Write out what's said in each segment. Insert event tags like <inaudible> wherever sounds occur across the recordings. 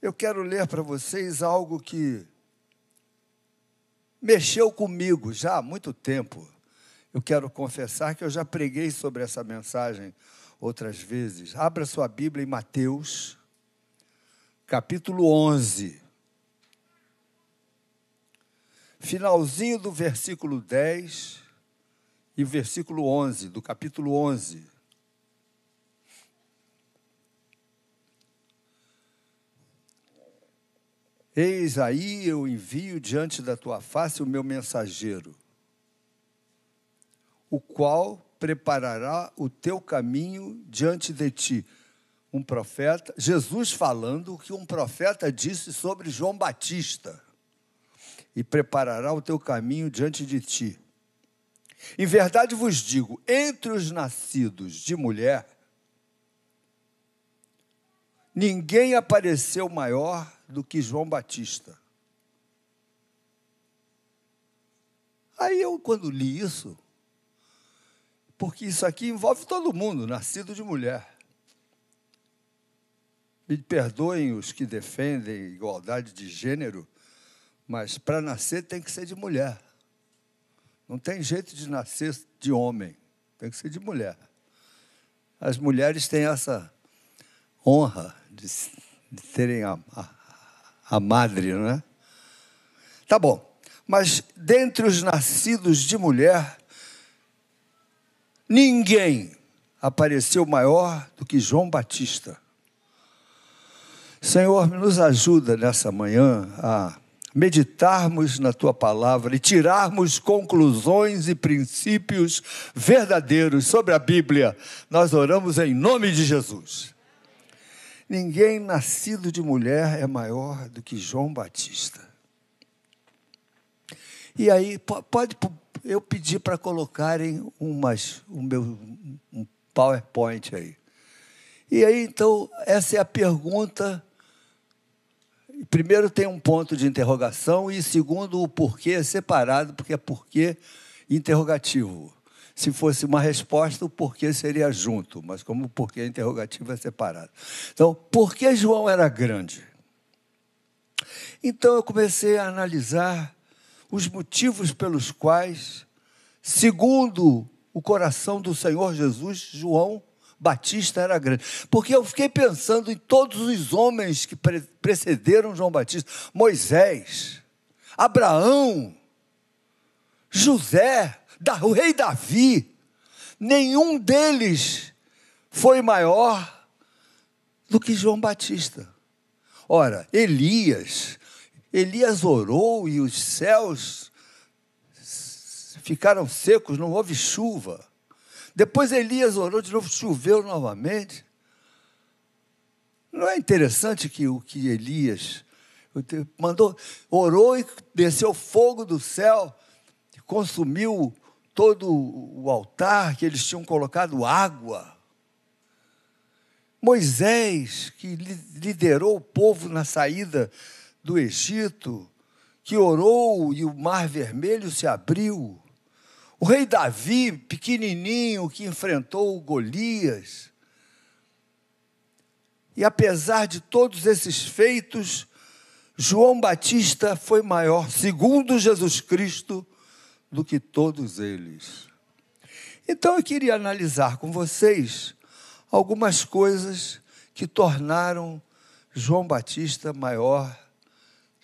eu quero ler para vocês algo que mexeu comigo já há muito tempo. Eu quero confessar que eu já preguei sobre essa mensagem outras vezes. Abra sua Bíblia em Mateus, capítulo 11. Finalzinho do versículo 10 e versículo 11, do capítulo 11. Eis aí eu envio diante da tua face o meu mensageiro, o qual preparará o teu caminho diante de ti. Um profeta, Jesus falando o que um profeta disse sobre João Batista, e preparará o teu caminho diante de ti. Em verdade vos digo: entre os nascidos de mulher, ninguém apareceu maior do que João Batista. Aí eu, quando li isso, porque isso aqui envolve todo mundo, nascido de mulher. Me perdoem os que defendem igualdade de gênero, mas para nascer tem que ser de mulher. Não tem jeito de nascer de homem, tem que ser de mulher. As mulheres têm essa honra de, de terem a, a, a madre, não é? Tá bom. Mas dentre os nascidos de mulher, ninguém apareceu maior do que João Batista. Senhor, nos ajuda nessa manhã a meditarmos na tua palavra e tirarmos conclusões e princípios verdadeiros sobre a Bíblia. Nós oramos em nome de Jesus. Ninguém nascido de mulher é maior do que João Batista. E aí, pode eu pedir para colocarem umas, o meu um PowerPoint aí. E aí, então, essa é a pergunta. Primeiro tem um ponto de interrogação e segundo o porquê é separado, porque é porquê interrogativo. Se fosse uma resposta, o porquê seria junto, mas como o porquê interrogativo é separado. Então, por que João era grande? Então eu comecei a analisar os motivos pelos quais, segundo o coração do Senhor Jesus, João Batista era grande. Porque eu fiquei pensando em todos os homens que precederam João Batista: Moisés, Abraão, José, o rei Davi, nenhum deles foi maior do que João Batista. Ora, Elias, Elias orou e os céus ficaram secos, não houve chuva. Depois Elias orou de novo, choveu novamente. Não é interessante que o que Elias mandou, orou e desceu fogo do céu, consumiu todo o altar que eles tinham colocado água. Moisés, que liderou o povo na saída do Egito, que orou e o mar vermelho se abriu. O rei Davi, pequenininho, que enfrentou Golias. E apesar de todos esses feitos, João Batista foi maior, segundo Jesus Cristo, do que todos eles. Então eu queria analisar com vocês algumas coisas que tornaram João Batista maior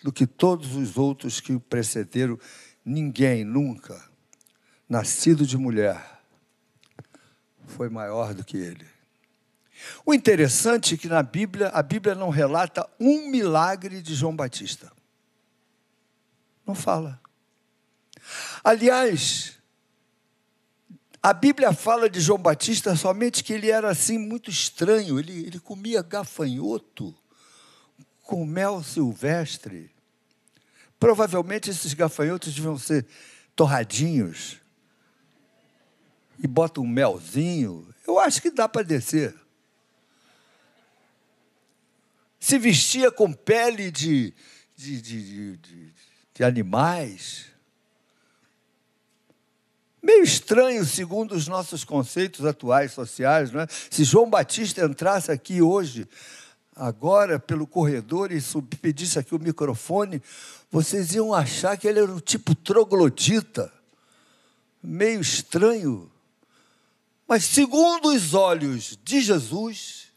do que todos os outros que o precederam. Ninguém nunca, nascido de mulher, foi maior do que ele. O interessante é que na Bíblia, a Bíblia não relata um milagre de João Batista. Não fala. Aliás, a Bíblia fala de João Batista somente que ele era assim muito estranho, ele, ele comia gafanhoto com mel silvestre. Provavelmente esses gafanhotos deviam ser torradinhos. E bota um melzinho. Eu acho que dá para descer. Se vestia com pele de, de, de, de, de animais. Meio estranho, segundo os nossos conceitos atuais sociais, não é? Se João Batista entrasse aqui hoje, agora pelo corredor e pedisse aqui o microfone, vocês iam achar que ele era um tipo troglodita, meio estranho. Mas segundo os olhos de Jesus,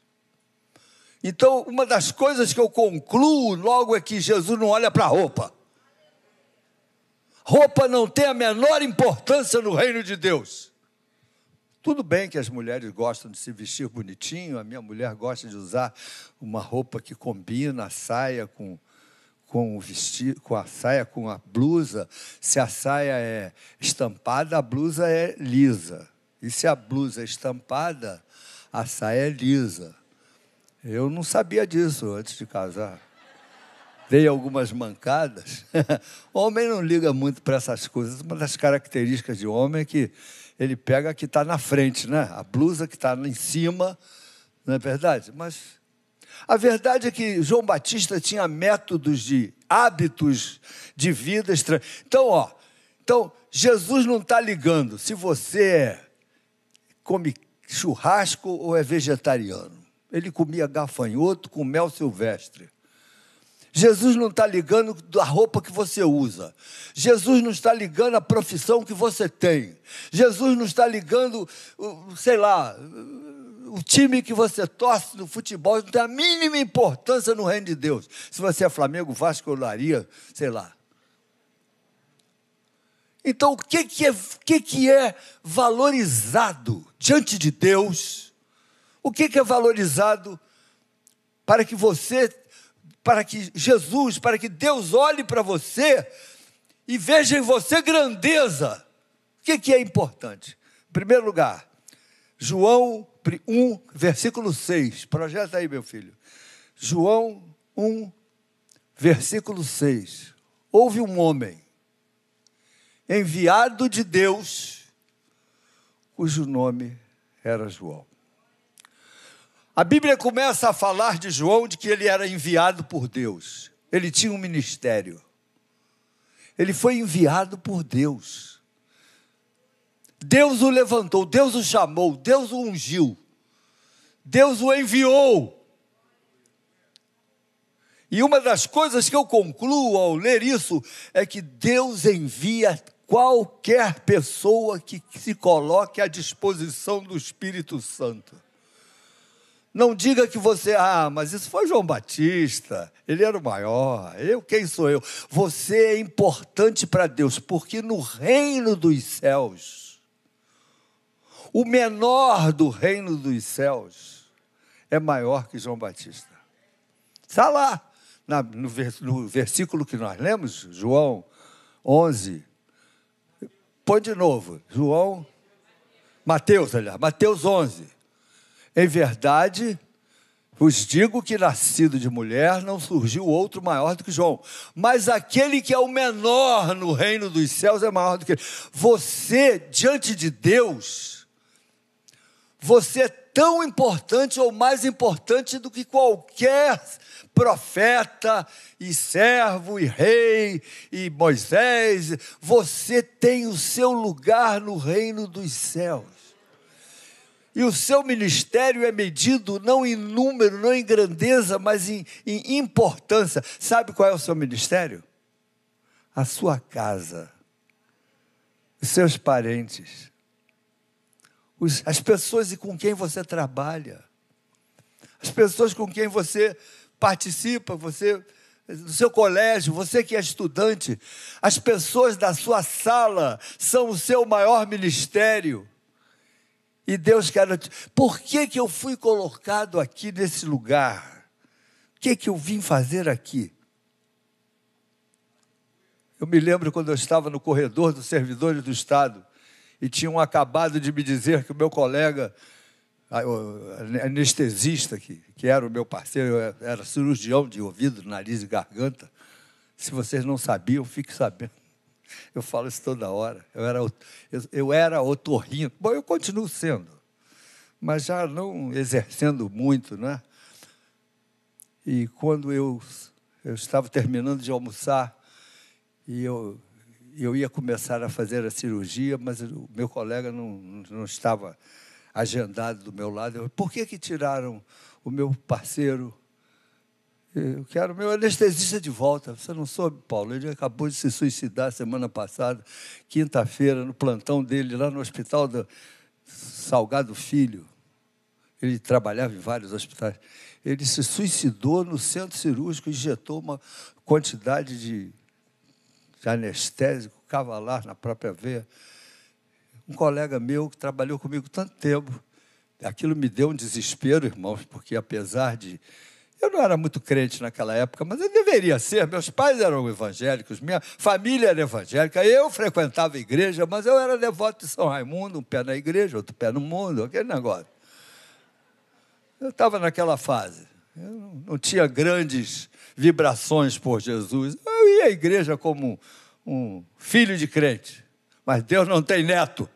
então uma das coisas que eu concluo logo é que Jesus não olha para a roupa. Roupa não tem a menor importância no reino de Deus. Tudo bem que as mulheres gostam de se vestir bonitinho, a minha mulher gosta de usar uma roupa que combina a saia com, com o vestido, com a saia, com a blusa. Se a saia é estampada, a blusa é lisa. E se a blusa é estampada, a saia é lisa. Eu não sabia disso antes de casar. Dei algumas mancadas. <laughs> homem não liga muito para essas coisas. Uma das características de homem é que ele pega a que está na frente, né? A blusa que está em cima, não é verdade? Mas a verdade é que João Batista tinha métodos de hábitos de vida estranhos. Então, ó, então Jesus não está ligando se você é, come churrasco ou é vegetariano. Ele comia gafanhoto com mel silvestre. Jesus não está ligando a roupa que você usa. Jesus não está ligando a profissão que você tem. Jesus não está ligando, sei lá, o time que você torce no futebol. Não tem a mínima importância no reino de Deus. Se você é Flamengo, Vasco ou Laria, sei lá. Então, o que, que, é, que, que é valorizado diante de Deus? O que, que é valorizado para que você para que Jesus, para que Deus olhe para você e veja em você grandeza. O que, que é importante? Em primeiro lugar, João 1, versículo 6. Projeta aí, meu filho. João 1, versículo 6. Houve um homem enviado de Deus, cujo nome era João. A Bíblia começa a falar de João de que ele era enviado por Deus. Ele tinha um ministério. Ele foi enviado por Deus. Deus o levantou, Deus o chamou, Deus o ungiu. Deus o enviou. E uma das coisas que eu concluo ao ler isso é que Deus envia qualquer pessoa que se coloque à disposição do Espírito Santo. Não diga que você, ah, mas isso foi João Batista, ele era o maior, eu quem sou eu? Você é importante para Deus, porque no reino dos céus, o menor do reino dos céus é maior que João Batista. Está lá, no, no versículo que nós lemos, João 11. Põe de novo, João, Mateus, aliás, Mateus 11. Em verdade, vos digo que nascido de mulher não surgiu outro maior do que João. Mas aquele que é o menor no reino dos céus é maior do que ele. Você, diante de Deus, você é tão importante ou mais importante do que qualquer profeta e servo e rei e Moisés. Você tem o seu lugar no reino dos céus. E o seu ministério é medido não em número, não em grandeza, mas em, em importância. Sabe qual é o seu ministério? A sua casa, os seus parentes, os, as pessoas com quem você trabalha, as pessoas com quem você participa, você do seu colégio, você que é estudante, as pessoas da sua sala são o seu maior ministério. E Deus quer. Por que, que eu fui colocado aqui nesse lugar? O que, que eu vim fazer aqui? Eu me lembro quando eu estava no corredor dos servidores do Estado e tinham acabado de me dizer que o meu colega, anestesista, que, que era o meu parceiro, era cirurgião de ouvido, nariz e garganta. Se vocês não sabiam, fique sabendo. Eu falo isso toda hora. Eu era, eu, eu era otorrino. Bom, eu continuo sendo, mas já não exercendo muito, né? E quando eu, eu estava terminando de almoçar, e eu, eu ia começar a fazer a cirurgia, mas o meu colega não, não estava agendado do meu lado. Eu, Por que, que tiraram o meu parceiro Eu quero meu anestesista de volta. Você não soube, Paulo? Ele acabou de se suicidar semana passada, quinta-feira, no plantão dele, lá no hospital do Salgado Filho. Ele trabalhava em vários hospitais. Ele se suicidou no centro cirúrgico, injetou uma quantidade de, anestésico cavalar na própria veia. Um colega meu que trabalhou comigo tanto tempo, aquilo me deu um desespero, irmãos, porque apesar de eu não era muito crente naquela época, mas eu deveria ser. Meus pais eram evangélicos, minha família era evangélica. Eu frequentava a igreja, mas eu era devoto de São Raimundo, um pé na igreja, outro pé no mundo, aquele negócio. Eu estava naquela fase. Eu não tinha grandes vibrações por Jesus. Eu ia à igreja como um filho de crente, mas Deus não tem neto.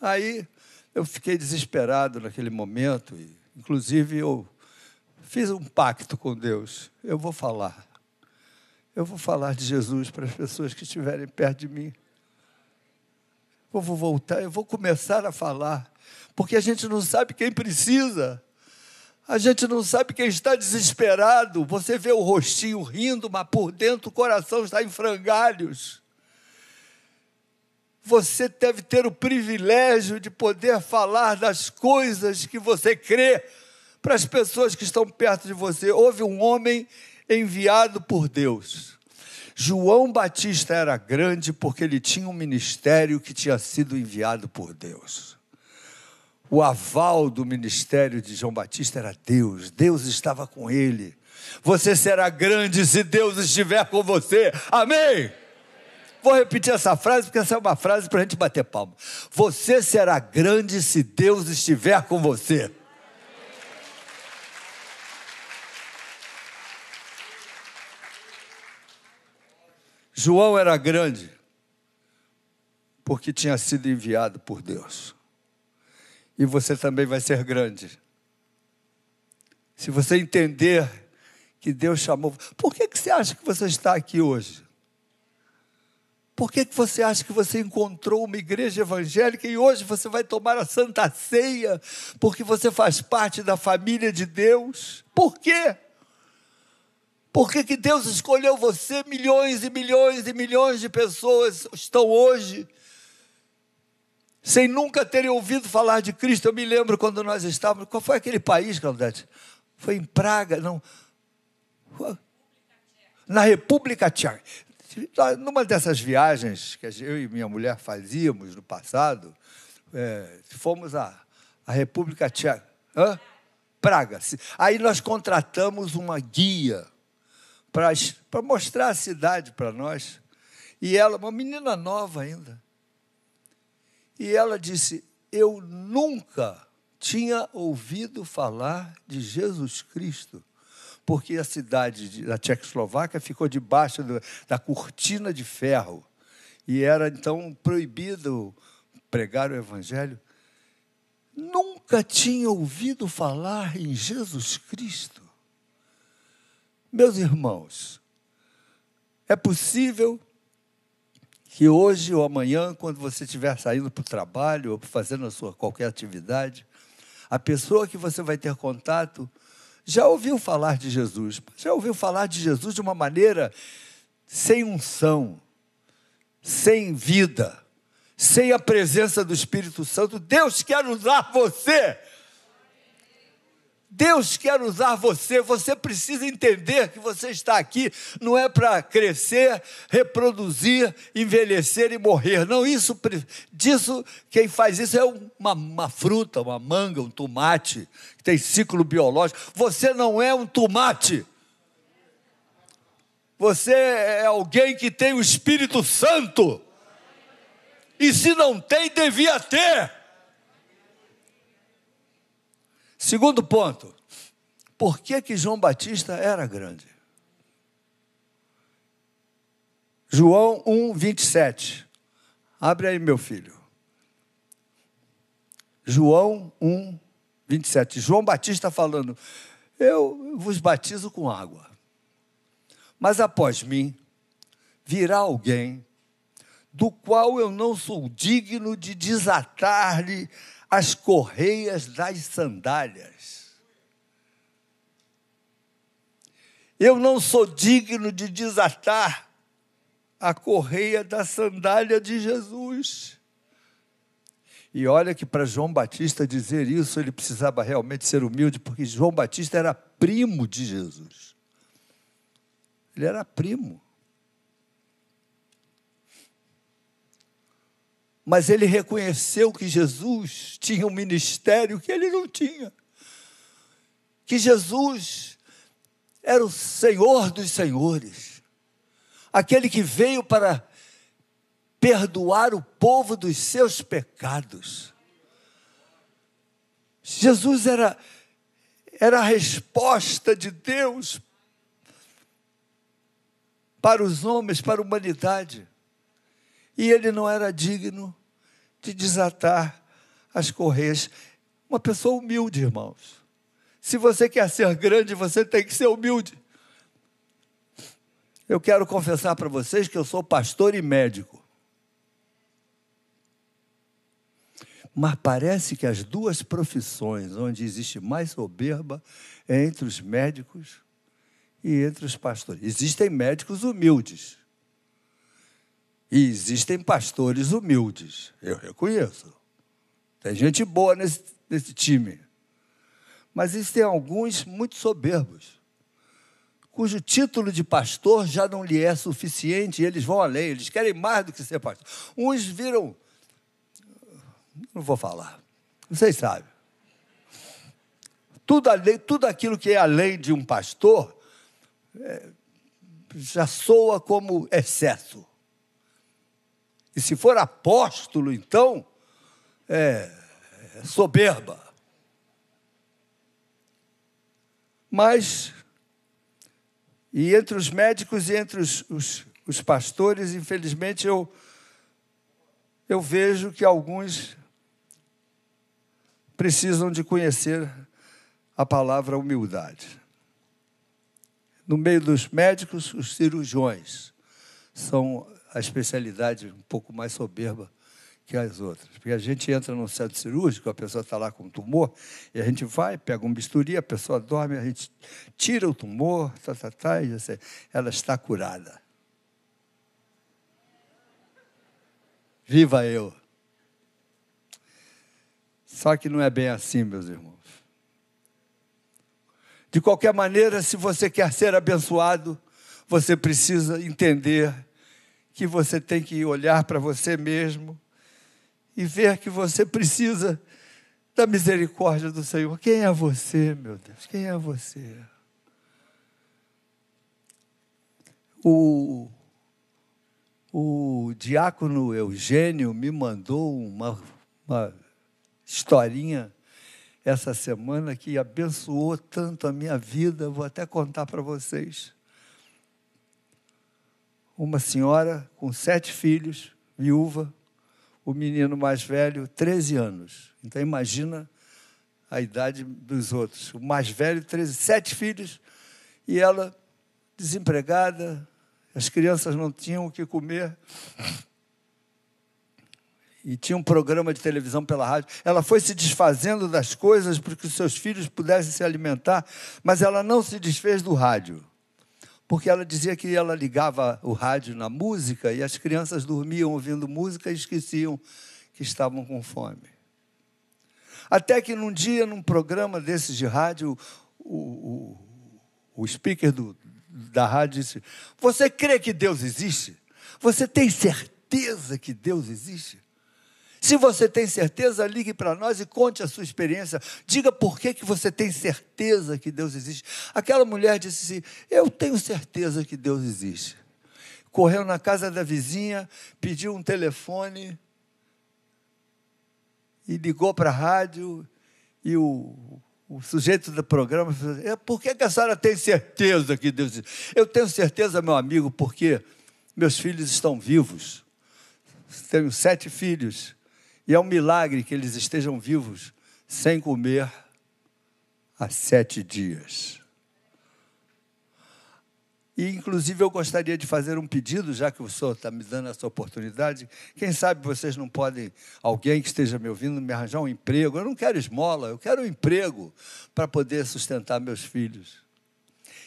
Aí eu fiquei desesperado naquele momento, e, inclusive eu fiz um pacto com Deus. Eu vou falar. Eu vou falar de Jesus para as pessoas que estiverem perto de mim. Eu vou voltar, eu vou começar a falar, porque a gente não sabe quem precisa. A gente não sabe quem está desesperado. Você vê o rostinho rindo, mas por dentro o coração está em frangalhos. Você deve ter o privilégio de poder falar das coisas que você crê para as pessoas que estão perto de você. Houve um homem enviado por Deus. João Batista era grande porque ele tinha um ministério que tinha sido enviado por Deus. O aval do ministério de João Batista era Deus, Deus estava com ele. Você será grande se Deus estiver com você. Amém? Vou repetir essa frase porque essa é uma frase para a gente bater palma. Você será grande se Deus estiver com você. João era grande porque tinha sido enviado por Deus. E você também vai ser grande. Se você entender que Deus chamou. Por que, que você acha que você está aqui hoje? Por que, que você acha que você encontrou uma igreja evangélica e hoje você vai tomar a Santa Ceia porque você faz parte da família de Deus? Por quê? Por que, que Deus escolheu você? Milhões e milhões e milhões de pessoas estão hoje sem nunca terem ouvido falar de Cristo. Eu me lembro quando nós estávamos. Qual foi aquele país, Claudete? Foi em Praga, não. Na República Tcheca. Numa dessas viagens que eu e minha mulher fazíamos no passado, é, fomos à, à República Tcheca. Praga. Aí nós contratamos uma guia para mostrar a cidade para nós. E ela, uma menina nova ainda. E ela disse: Eu nunca tinha ouvido falar de Jesus Cristo, porque a cidade da Tchecoslováquia ficou debaixo do, da cortina de ferro. E era então proibido pregar o Evangelho. Nunca tinha ouvido falar em Jesus Cristo. Meus irmãos, é possível que hoje ou amanhã, quando você estiver saindo para o trabalho ou fazendo a sua qualquer atividade, a pessoa que você vai ter contato já ouviu falar de Jesus, já ouviu falar de Jesus de uma maneira sem unção, sem vida, sem a presença do Espírito Santo. Deus quer usar você Deus quer usar você, você precisa entender que você está aqui não é para crescer, reproduzir, envelhecer e morrer. Não, isso disso quem faz isso é uma, uma fruta, uma manga, um tomate que tem ciclo biológico. Você não é um tomate. Você é alguém que tem o Espírito Santo. E se não tem, devia ter. Segundo ponto, por que, que João Batista era grande? João 1, 27. Abre aí, meu filho. João 1, 27. João Batista falando: Eu vos batizo com água, mas após mim virá alguém do qual eu não sou digno de desatar-lhe as correias das sandálias. Eu não sou digno de desatar a correia da sandália de Jesus. E olha que para João Batista dizer isso, ele precisava realmente ser humilde, porque João Batista era primo de Jesus. Ele era primo. Mas ele reconheceu que Jesus tinha um ministério que ele não tinha. Que Jesus era o Senhor dos senhores. Aquele que veio para perdoar o povo dos seus pecados. Jesus era, era a resposta de Deus para os homens, para a humanidade. E ele não era digno de desatar as correias. Uma pessoa humilde, irmãos. Se você quer ser grande, você tem que ser humilde. Eu quero confessar para vocês que eu sou pastor e médico. Mas parece que as duas profissões onde existe mais soberba é entre os médicos e entre os pastores. Existem médicos humildes. E existem pastores humildes. Eu reconheço. Tem gente boa nesse, nesse time. Mas existem alguns muito soberbos, cujo título de pastor já não lhe é suficiente e eles vão além, eles querem mais do que ser pastor. Uns viram não vou falar. Vocês sabem. Tudo, além, tudo aquilo que é além de um pastor é, já soa como excesso. E se for apóstolo, então, é, é soberba. Mas, e entre os médicos e entre os, os, os pastores, infelizmente, eu, eu vejo que alguns precisam de conhecer a palavra humildade. No meio dos médicos, os cirurgiões são a especialidade um pouco mais soberba que as outras. Porque a gente entra no centro cirúrgico, a pessoa está lá com um tumor, e a gente vai, pega um bisturi, a pessoa dorme, a gente tira o tumor, tá, tá, tá, e ela está curada. Viva eu! Só que não é bem assim, meus irmãos. De qualquer maneira, se você quer ser abençoado, você precisa entender que você tem que olhar para você mesmo e ver que você precisa da misericórdia do Senhor. Quem é você, meu Deus? Quem é você? O, o diácono Eugênio me mandou uma, uma historinha essa semana que abençoou tanto a minha vida, vou até contar para vocês. Uma senhora com sete filhos, viúva, o menino mais velho, 13 anos. Então imagina a idade dos outros. O mais velho, 13, sete filhos, e ela desempregada, as crianças não tinham o que comer e tinha um programa de televisão pela rádio. Ela foi se desfazendo das coisas para que os seus filhos pudessem se alimentar, mas ela não se desfez do rádio. Porque ela dizia que ela ligava o rádio na música e as crianças dormiam ouvindo música e esqueciam que estavam com fome. Até que num dia, num programa desses de rádio, o, o, o speaker do, da rádio disse: Você crê que Deus existe? Você tem certeza que Deus existe? Se você tem certeza, ligue para nós e conte a sua experiência. Diga por que, que você tem certeza que Deus existe. Aquela mulher disse assim: Eu tenho certeza que Deus existe. Correu na casa da vizinha, pediu um telefone e ligou para a rádio. E o, o sujeito do programa falou: assim, Por que, que a senhora tem certeza que Deus existe? Eu tenho certeza, meu amigo, porque meus filhos estão vivos. Tenho sete filhos e é um milagre que eles estejam vivos sem comer há sete dias. E, inclusive, eu gostaria de fazer um pedido, já que o senhor está me dando essa oportunidade. Quem sabe vocês não podem, alguém que esteja me ouvindo, me arranjar um emprego. Eu não quero esmola, eu quero um emprego para poder sustentar meus filhos.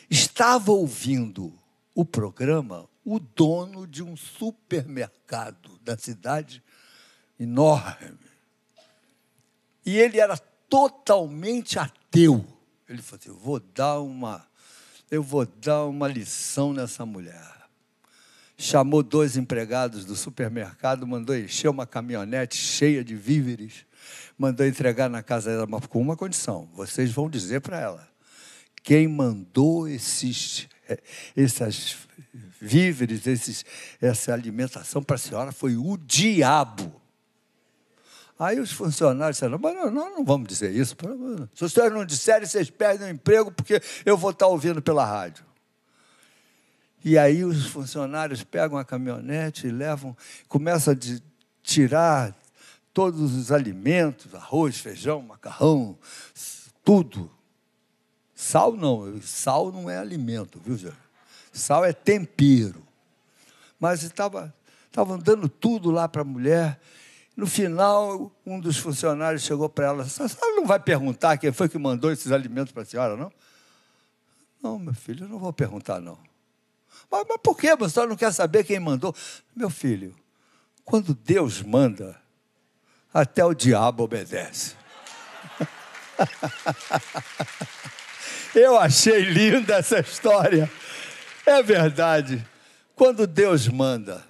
estava ouvindo o programa o dono de um supermercado da cidade enorme. E ele era totalmente ateu. Ele falou assim: eu vou dar uma, eu vou dar uma lição nessa mulher. Chamou dois empregados do supermercado, mandou encher uma caminhonete cheia de víveres, mandou entregar na casa dela, mas com uma condição: vocês vão dizer para ela, quem mandou esses, esses víveres, esses, essa alimentação para a senhora foi o diabo. Aí os funcionários disseram, mas nós não, vamos dizer isso. Se senhores não disserem, vocês perdem o emprego, porque eu vou estar ouvindo pela rádio. E aí os funcionários pegam a caminhonete e levam, começam a tirar todos os alimentos, arroz, feijão, macarrão, tudo. Sal não, sal não é alimento, viu, gente? Sal é tempero. Mas estavam dando tudo lá para a mulher. No final, um dos funcionários chegou para ela: A senhora não vai perguntar quem foi que mandou esses alimentos para a senhora, não? Não, meu filho, eu não vou perguntar, não. Mas, mas por que? A senhora não quer saber quem mandou? Meu filho, quando Deus manda, até o diabo obedece. <laughs> eu achei linda essa história. É verdade. Quando Deus manda,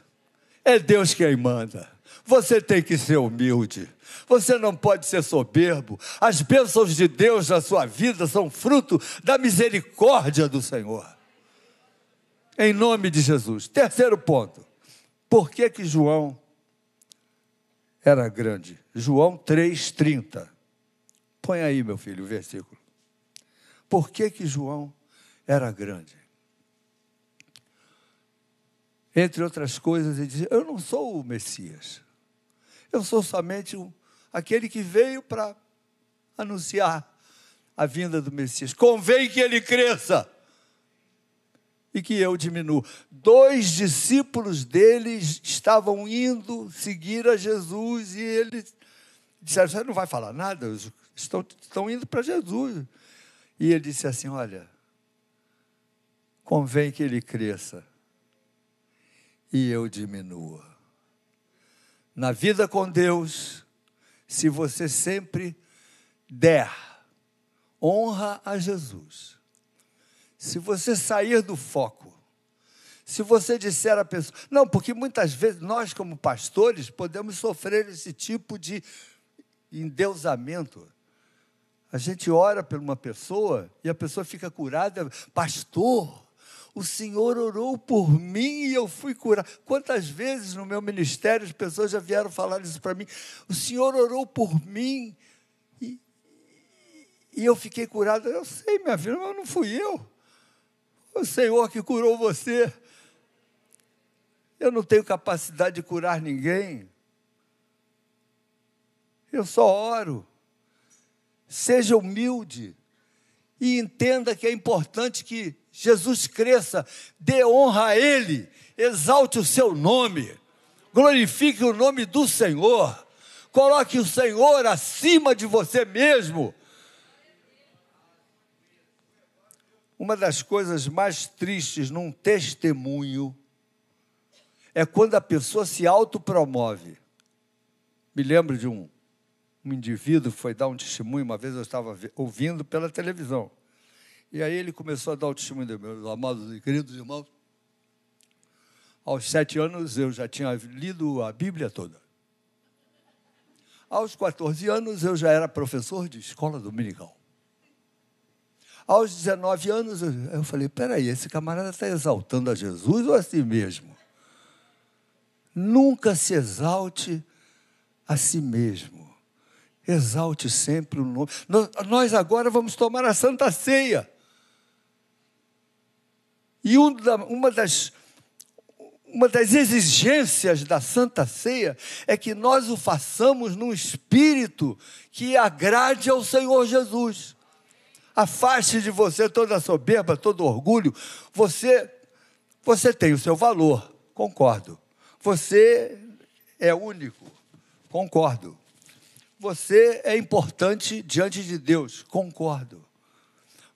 é Deus quem manda. Você tem que ser humilde. Você não pode ser soberbo. As bênçãos de Deus na sua vida são fruto da misericórdia do Senhor. Em nome de Jesus. Terceiro ponto. Por que que João era grande? João 3:30. Põe aí, meu filho, o versículo. Por que que João era grande? Entre outras coisas, ele diz: Eu não sou o Messias. Eu sou somente um, aquele que veio para anunciar a vinda do Messias. Convém que ele cresça e que eu diminua. Dois discípulos deles estavam indo seguir a Jesus e eles disseram: Você não vai falar nada? Estão, estão indo para Jesus. E ele disse assim: Olha, convém que ele cresça e eu diminua na vida com Deus, se você sempre der honra a Jesus, se você sair do foco, se você disser a pessoa. Não, porque muitas vezes nós, como pastores, podemos sofrer esse tipo de endeusamento. A gente ora por uma pessoa e a pessoa fica curada, pastor, o Senhor orou por mim e eu fui curado. Quantas vezes no meu ministério as pessoas já vieram falar isso para mim? O Senhor orou por mim e, e eu fiquei curado. Eu sei, minha filha, mas não fui eu. O Senhor que curou você. Eu não tenho capacidade de curar ninguém. Eu só oro. Seja humilde e entenda que é importante que Jesus cresça, dê honra a Ele, exalte o seu nome, glorifique o nome do Senhor, coloque o Senhor acima de você mesmo. Uma das coisas mais tristes num testemunho é quando a pessoa se autopromove. Me lembro de um, um indivíduo foi dar um testemunho, uma vez eu estava ouvindo pela televisão. E aí ele começou a dar o testemunho de meus amados e queridos irmãos. Aos sete anos eu já tinha lido a Bíblia toda. Aos 14 anos eu já era professor de escola dominical. Aos 19 anos eu falei: peraí, esse camarada está exaltando a Jesus ou a si mesmo? Nunca se exalte a si mesmo. Exalte sempre o nome. Nós agora vamos tomar a Santa Ceia. E uma das, uma das exigências da Santa Ceia é que nós o façamos num espírito que agrade ao Senhor Jesus. Afaste de você toda a soberba, todo orgulho. Você, você tem o seu valor, concordo. Você é único, concordo. Você é importante diante de Deus, concordo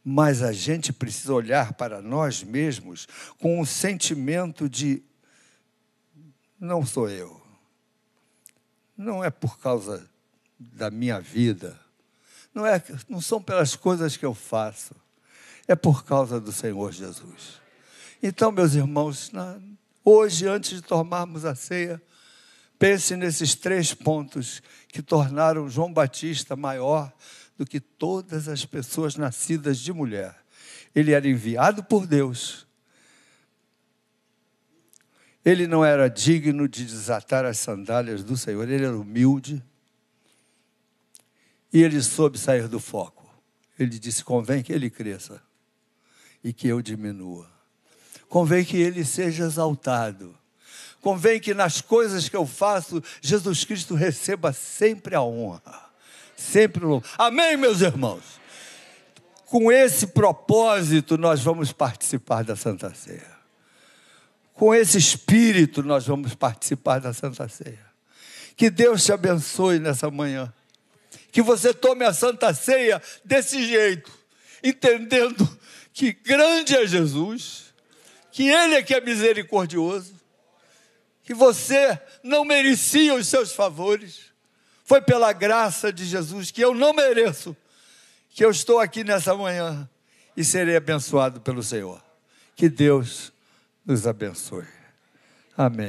Mas a gente precisa olhar para nós mesmos com um sentimento de não sou eu. Não é por causa da minha vida. Não, é, não são pelas coisas que eu faço. É por causa do Senhor Jesus. Então, meus irmãos, na, hoje, antes de tomarmos a ceia, pense nesses três pontos que tornaram João Batista maior do que todas as pessoas nascidas de mulher. Ele era enviado por Deus. Ele não era digno de desatar as sandálias do Senhor, ele era humilde. E ele soube sair do foco. Ele disse: convém que ele cresça e que eu diminua. Convém que ele seja exaltado. Convém que nas coisas que eu faço, Jesus Cristo receba sempre a honra sempre no Amém, meus irmãos? Com esse propósito, nós vamos participar da Santa Ceia. Com esse espírito, nós vamos participar da Santa Ceia. Que Deus te abençoe nessa manhã. Que você tome a Santa Ceia desse jeito, entendendo que grande é Jesus, que Ele é que é misericordioso, que você não merecia os seus favores, foi pela graça de Jesus que eu não mereço, que eu estou aqui nessa manhã e serei abençoado pelo Senhor. Que Deus nos abençoe. Amém.